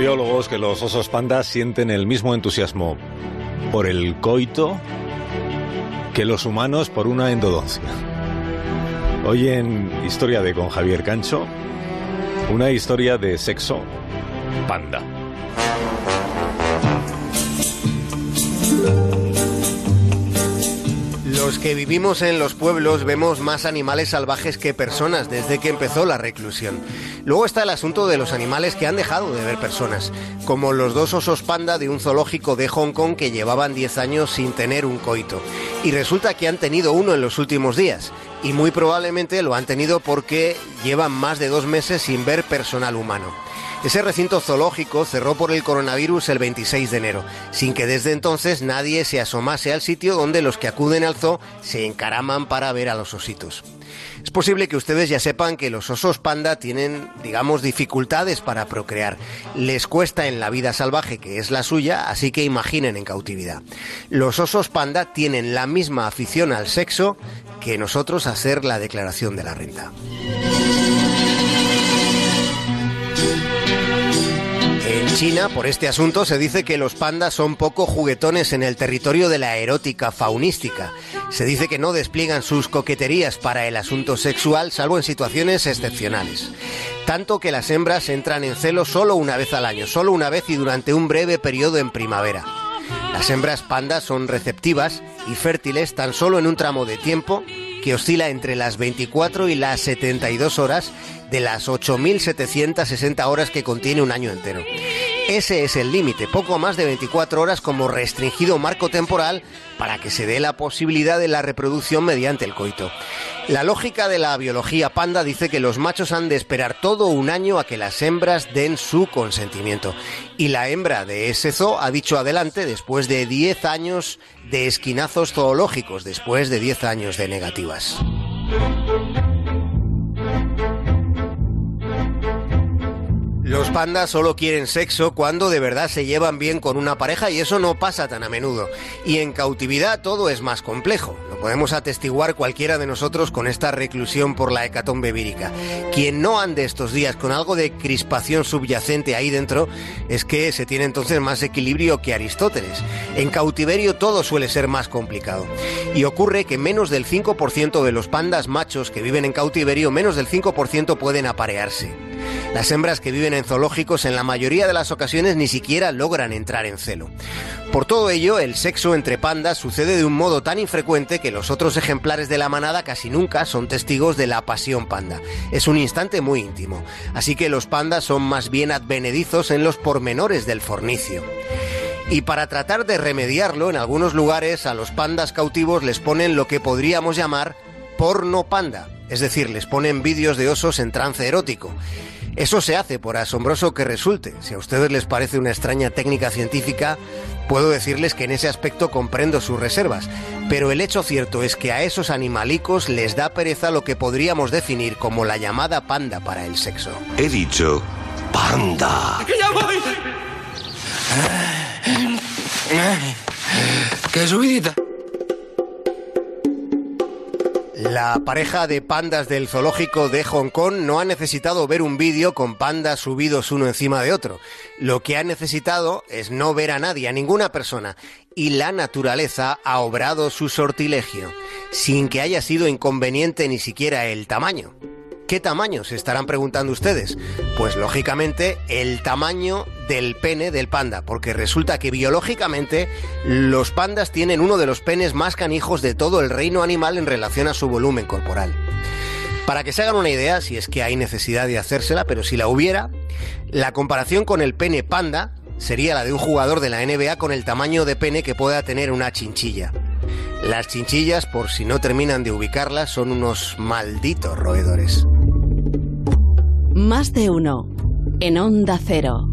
Biólogos que los osos pandas sienten el mismo entusiasmo por el coito que los humanos por una endodoncia. Hoy en Historia de con Javier Cancho, una historia de sexo panda. Los que vivimos en los pueblos vemos más animales salvajes que personas desde que empezó la reclusión. Luego está el asunto de los animales que han dejado de ver personas, como los dos osos panda de un zoológico de Hong Kong que llevaban 10 años sin tener un coito. Y resulta que han tenido uno en los últimos días. Y muy probablemente lo han tenido porque llevan más de dos meses sin ver personal humano. Ese recinto zoológico cerró por el coronavirus el 26 de enero, sin que desde entonces nadie se asomase al sitio donde los que acuden al zoo se encaraman para ver a los ositos. Es posible que ustedes ya sepan que los osos panda tienen, digamos, dificultades para procrear. Les cuesta en la vida salvaje, que es la suya, así que imaginen en cautividad. Los osos panda tienen la misma afición al sexo que nosotros a hacer la declaración de la renta. En China, por este asunto, se dice que los pandas son poco juguetones en el territorio de la erótica faunística. Se dice que no despliegan sus coqueterías para el asunto sexual, salvo en situaciones excepcionales. Tanto que las hembras entran en celo solo una vez al año, solo una vez y durante un breve periodo en primavera. Las hembras pandas son receptivas y fértiles tan solo en un tramo de tiempo que oscila entre las 24 y las 72 horas de las 8.760 horas que contiene un año entero. Ese es el límite, poco más de 24 horas como restringido marco temporal para que se dé la posibilidad de la reproducción mediante el coito. La lógica de la biología panda dice que los machos han de esperar todo un año a que las hembras den su consentimiento. Y la hembra de ese zoo ha dicho adelante después de 10 años de esquinazos zoológicos, después de 10 años de negativas. Pandas solo quieren sexo cuando de verdad se llevan bien con una pareja y eso no pasa tan a menudo. Y en cautividad todo es más complejo. Lo podemos atestiguar cualquiera de nosotros con esta reclusión por la hecatombe vírica. Quien no ande estos días con algo de crispación subyacente ahí dentro es que se tiene entonces más equilibrio que Aristóteles. En cautiverio todo suele ser más complicado. Y ocurre que menos del 5% de los pandas machos que viven en cautiverio, menos del 5% pueden aparearse. Las hembras que viven en zoológicos en la mayoría de las ocasiones ni siquiera logran entrar en celo. Por todo ello, el sexo entre pandas sucede de un modo tan infrecuente que los otros ejemplares de la manada casi nunca son testigos de la pasión panda. Es un instante muy íntimo, así que los pandas son más bien advenedizos en los pormenores del fornicio. Y para tratar de remediarlo, en algunos lugares a los pandas cautivos les ponen lo que podríamos llamar porno panda, es decir, les ponen vídeos de osos en trance erótico. Eso se hace, por asombroso que resulte. Si a ustedes les parece una extraña técnica científica, puedo decirles que en ese aspecto comprendo sus reservas. Pero el hecho cierto es que a esos animalicos les da pereza lo que podríamos definir como la llamada panda para el sexo. He dicho panda. ¡Que ya voy! ¡Qué subidita! La pareja de pandas del zoológico de Hong Kong no ha necesitado ver un vídeo con pandas subidos uno encima de otro. Lo que ha necesitado es no ver a nadie, a ninguna persona. Y la naturaleza ha obrado su sortilegio, sin que haya sido inconveniente ni siquiera el tamaño. ¿Qué tamaño? Se estarán preguntando ustedes. Pues lógicamente el tamaño del pene del panda, porque resulta que biológicamente los pandas tienen uno de los penes más canijos de todo el reino animal en relación a su volumen corporal. Para que se hagan una idea, si es que hay necesidad de hacérsela, pero si la hubiera, la comparación con el pene panda sería la de un jugador de la NBA con el tamaño de pene que pueda tener una chinchilla. Las chinchillas, por si no terminan de ubicarlas, son unos malditos roedores. Más de uno. En Onda Cero.